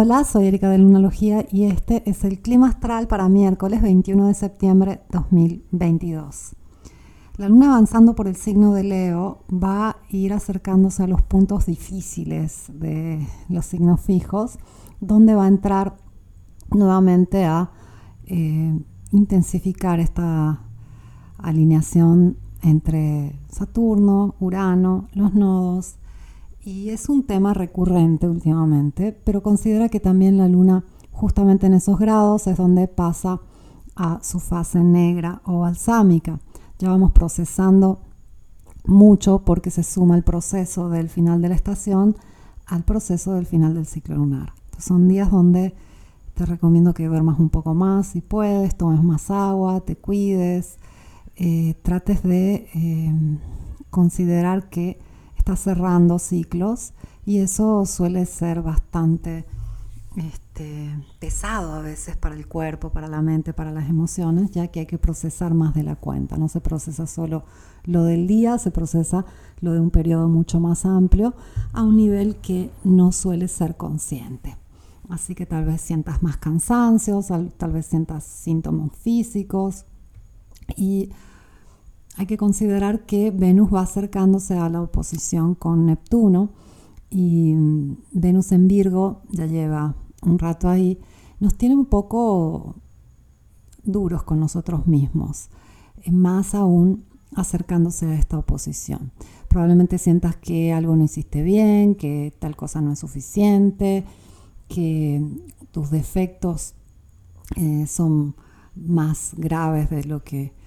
Hola, soy Erika de Lunalogía y este es el clima astral para miércoles 21 de septiembre 2022. La luna avanzando por el signo de Leo va a ir acercándose a los puntos difíciles de los signos fijos, donde va a entrar nuevamente a eh, intensificar esta alineación entre Saturno, Urano, los nodos y es un tema recurrente últimamente, pero considera que también la luna justamente en esos grados es donde pasa a su fase negra o balsámica. Ya vamos procesando mucho porque se suma el proceso del final de la estación al proceso del final del ciclo lunar. son días donde te recomiendo que duermas un poco más si puedes, tomes más agua, te cuides, eh, trates de eh, considerar que cerrando ciclos y eso suele ser bastante este, pesado a veces para el cuerpo, para la mente, para las emociones, ya que hay que procesar más de la cuenta. No se procesa solo lo del día, se procesa lo de un periodo mucho más amplio a un nivel que no suele ser consciente. Así que tal vez sientas más cansancio, tal vez sientas síntomas físicos y hay que considerar que Venus va acercándose a la oposición con Neptuno y mm, Venus en Virgo ya lleva un rato ahí, nos tiene un poco duros con nosotros mismos, más aún acercándose a esta oposición. Probablemente sientas que algo no hiciste bien, que tal cosa no es suficiente, que tus defectos eh, son más graves de lo que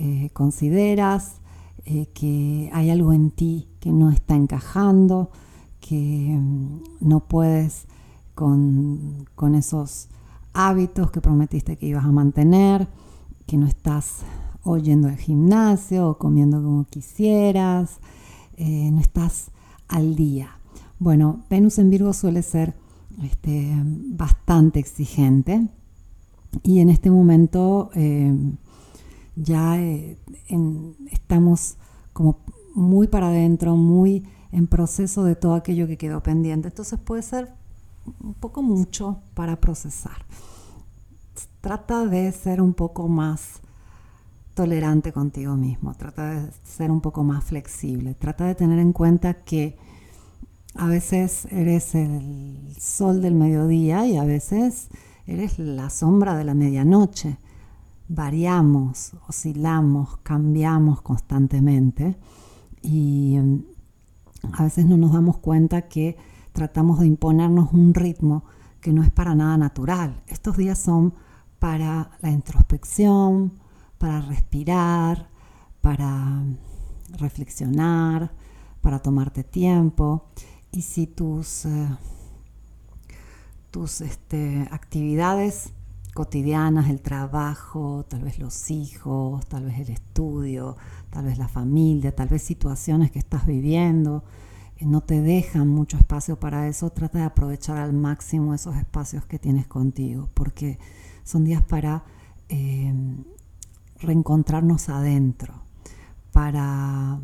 eh, consideras eh, que hay algo en ti que no está encajando, que mm, no puedes con, esos hábitos que prometiste que ibas a mantener, que no estás oyendo al gimnasio o comiendo como quisieras, eh, no estás al día. Bueno, Venus en Virgo suele ser este, bastante exigente y en este momento ya eh, estamos como muy para adentro, muy en proceso de todo aquello que quedó pendiente. Entonces puede ser un poco mucho para procesar. Trata de ser un poco más tolerante contigo mismo, trata de ser un poco más flexible, trata de tener en cuenta que a veces eres el sol del mediodía y a veces eres la sombra de la medianoche variamos, oscilamos, cambiamos constantemente y mm, a veces no nos damos cuenta que tratamos de imponernos un ritmo que no es para nada natural. Estos días son para la introspección, para respirar, para reflexionar, para tomarte tiempo. Y si tus, eh, tus este, actividades cotidianas, el trabajo, tal vez los hijos, tal vez el estudio, tal vez la familia, tal vez situaciones que estás viviendo, eh, no te dejan mucho espacio para eso, trata de aprovechar al máximo esos espacios que tienes contigo, porque son días para eh, reencontrarnos adentro, para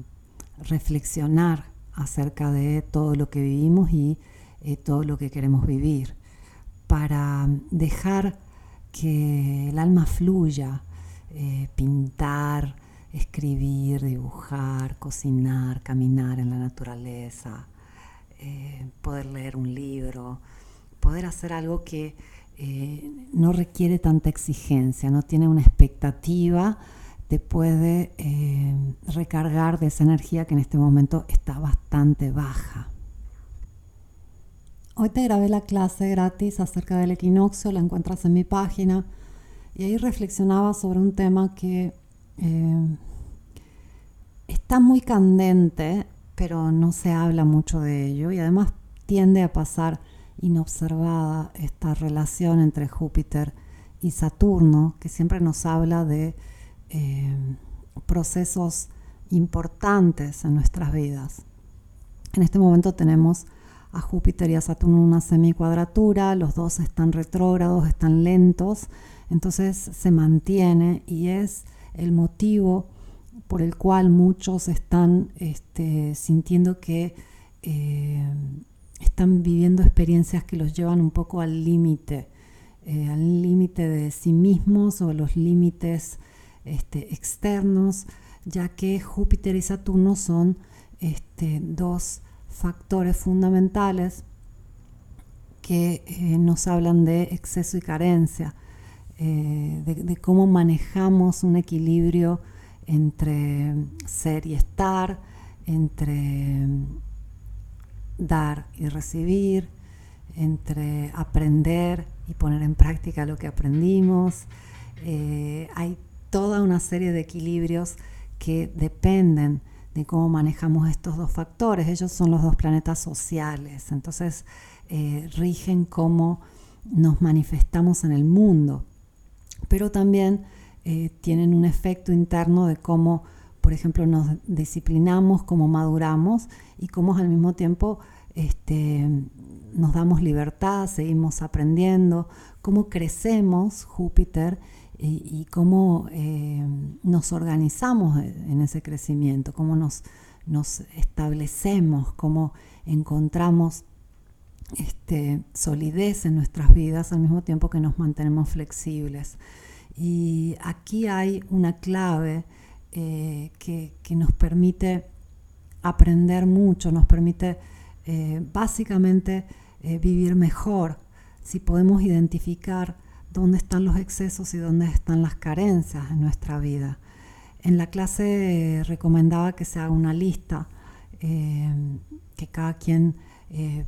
reflexionar acerca de todo lo que vivimos y eh, todo lo que queremos vivir, para dejar que el alma fluya, eh, pintar, escribir, dibujar, cocinar, caminar en la naturaleza, eh, poder leer un libro, poder hacer algo que eh, no requiere tanta exigencia, no tiene una expectativa, te puede recargar de esa energía que en este momento está bastante baja. Hoy te grabé la clase gratis acerca del equinoccio, la encuentras en mi página y ahí reflexionaba sobre un tema que eh, está muy candente, pero no se habla mucho de ello y además tiende a pasar inobservada esta relación entre Júpiter y Saturno, que siempre nos habla de eh, procesos importantes en nuestras vidas. En este momento tenemos a Júpiter y a Saturno una semicuadratura, los dos están retrógrados, están lentos, entonces se mantiene y es el motivo por el cual muchos están este, sintiendo que eh, están viviendo experiencias que los llevan un poco al límite, eh, al límite de sí mismos o los límites este, externos, ya que Júpiter y Saturno son este, dos factores fundamentales que eh, nos hablan de exceso y carencia, eh, de, cómo manejamos un equilibrio entre ser y estar, entre dar y recibir, entre aprender y poner en práctica lo que aprendimos. Eh, hay toda una serie de equilibrios que dependen de cómo manejamos estos dos factores. Ellos son los dos planetas sociales, entonces eh, rigen cómo nos manifestamos en el mundo, pero también eh, tienen un efecto interno de cómo, por ejemplo, nos disciplinamos, cómo maduramos y cómo al mismo tiempo este, nos damos libertad, seguimos aprendiendo, cómo crecemos Júpiter y, cómo eh, nos organizamos en ese crecimiento, cómo nos, establecemos, cómo encontramos este, solidez en nuestras vidas al mismo tiempo que nos mantenemos flexibles. Y aquí hay una clave eh, que, nos permite aprender mucho, nos permite eh, básicamente vivir mejor si podemos identificar dónde están los excesos y dónde están las carencias en nuestra vida. En la clase recomendaba que se haga una lista, eh, que cada quien eh,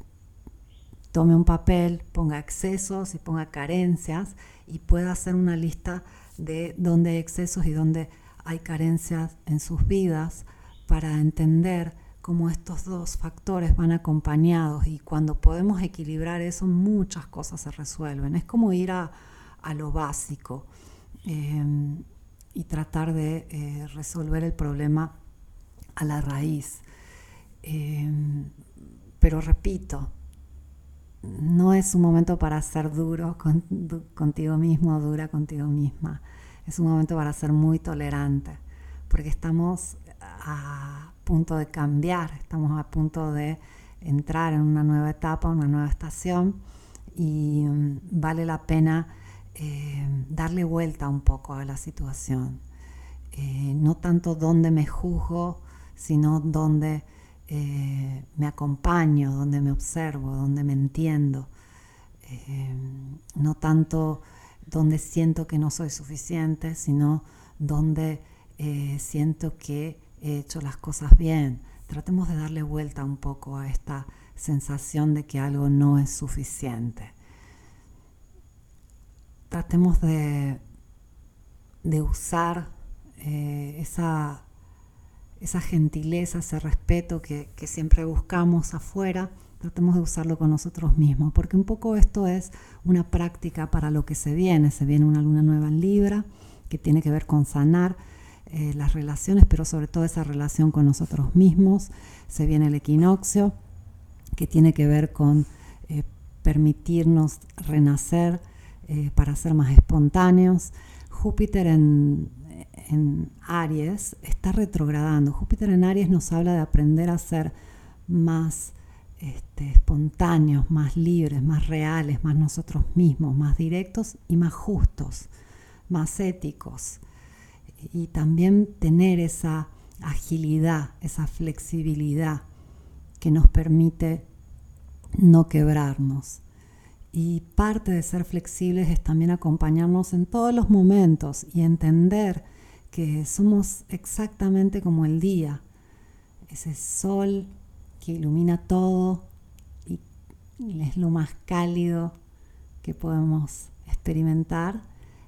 tome un papel, ponga excesos y ponga carencias y pueda hacer una lista de dónde hay excesos y dónde hay carencias en sus vidas para entender cómo estos dos factores van acompañados y cuando podemos equilibrar eso muchas cosas se resuelven. Es como ir a, a lo básico em, y tratar de eh, resolver el problema a la raíz. Em, pero repito, no es un momento para ser duro contigo mismo, dura contigo misma. Es un momento para ser muy tolerante, porque estamos a punto de cambiar, estamos a punto de entrar en una nueva etapa, una nueva estación, y mm, vale la pena eh, darle vuelta un poco a la situación. Eh, no tanto donde me juzgo, sino donde eh, me acompaño, donde me observo, donde me entiendo. no tanto donde siento que no soy suficiente, sino donde siento que he hecho las cosas bien. Tratemos de darle vuelta un poco a esta sensación de que algo no es suficiente tratemos de, de usar eh, esa, esa, gentileza, ese respeto que, siempre buscamos afuera, tratemos de usarlo con nosotros mismos, porque un poco esto es una práctica para lo que se viene. Se viene una luna nueva en Libra, que tiene que ver con sanar eh, las relaciones, pero sobre todo esa relación con nosotros mismos. Se viene el equinoccio, que tiene que ver con eh, permitirnos renacer eh, para ser más espontáneos. Júpiter en, Aries está retrogradando. Júpiter en Aries nos habla de aprender a ser más este, espontáneos, más libres, más reales, más nosotros mismos, más directos y más justos, más éticos. Y también tener esa agilidad, esa flexibilidad que nos permite no quebrarnos. Y parte de ser flexibles es también acompañarnos en todos los momentos y entender que somos exactamente como el día, ese sol que ilumina todo y es lo más cálido que podemos experimentar,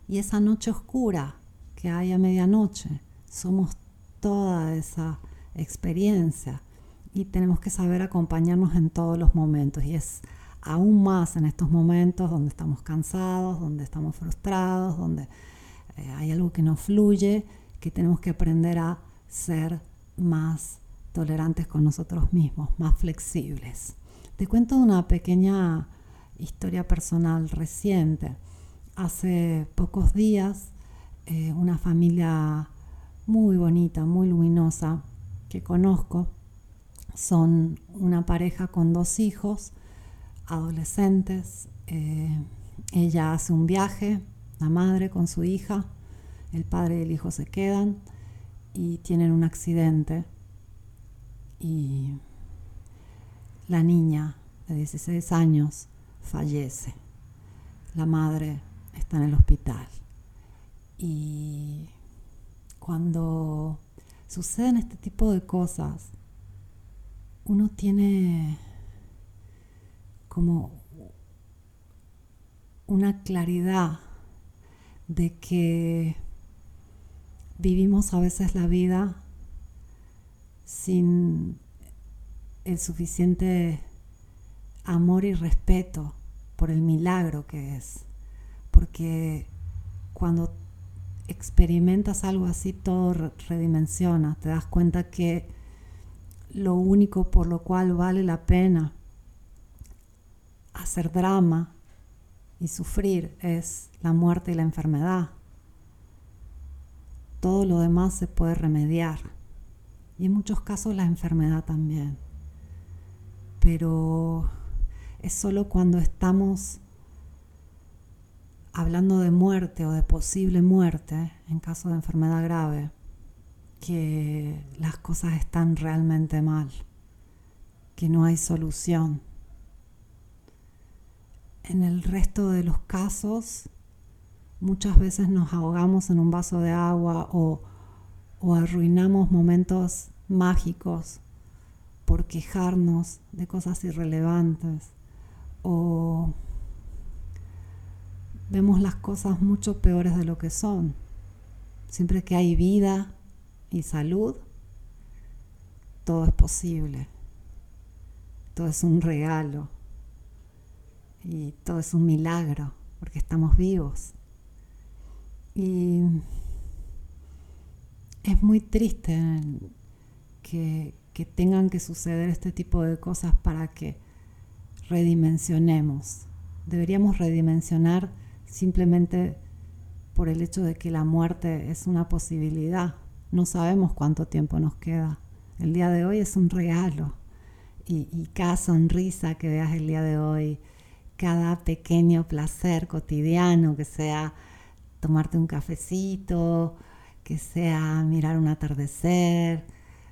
y esa noche oscura que hay a medianoche. Somos toda esa experiencia y tenemos que saber acompañarnos en todos los momentos. Y es aún más en estos momentos donde estamos cansados, donde estamos frustrados, donde eh, hay algo que no fluye, que tenemos que aprender a ser más tolerantes con nosotros mismos, más flexibles. Te cuento una pequeña historia personal reciente. Hace pocos días, eh, una familia muy bonita, muy luminosa, que conozco, Son una pareja con dos hijos, adolescentes. Eh, ella hace un viaje, la madre con su hija, el padre y el hijo se quedan y tienen un accidente y la niña de 16 años fallece. La madre está en el hospital. Y cuando suceden este tipo de cosas, uno tiene como una claridad de que vivimos a veces la vida sin el suficiente amor y respeto por el milagro que es. Porque cuando experimentas algo así, todo redimensiona, te das cuenta que lo único por lo cual vale la pena hacer drama y sufrir es la muerte y la enfermedad. Todo lo demás se puede remediar. Y en muchos casos la enfermedad también. Pero es solo cuando estamos hablando de muerte o de posible muerte en caso de enfermedad grave que las cosas están realmente mal, que no hay solución. En el resto de los casos, muchas veces nos ahogamos en un vaso de agua o, arruinamos momentos mágicos por quejarnos de cosas irrelevantes o vemos las cosas mucho peores de lo que son. Siempre que hay vida y salud, todo es posible. Todo es un regalo. Y todo es un milagro, porque estamos vivos. Y es muy triste que, que tengan que suceder este tipo de cosas para que redimensionemos. Deberíamos redimensionar simplemente por el hecho de que la muerte es una posibilidad. No sabemos cuánto tiempo nos queda. El día de hoy es un regalo. Y, cada sonrisa que veas el día de hoy, cada pequeño placer cotidiano, que sea tomarte un cafecito, que sea mirar un atardecer,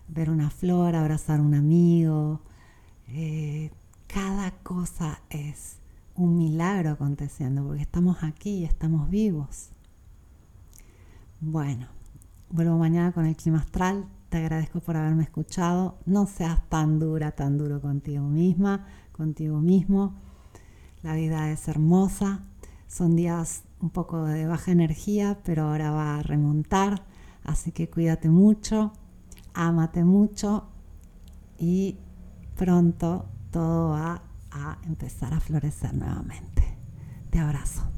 ver una flor, abrazar a un amigo, eh, cada cosa es un milagro aconteciendo, porque estamos aquí estamos vivos. Bueno, vuelvo mañana con el clima astral. Te agradezco por haberme escuchado. No seas tan dura, tan duro contigo misma, contigo mismo. La vida es hermosa. Son días un poco de baja energía, pero ahora va a remontar. Así que cuídate mucho, ámate mucho y pronto todo va a empezar a florecer nuevamente. Te abrazo.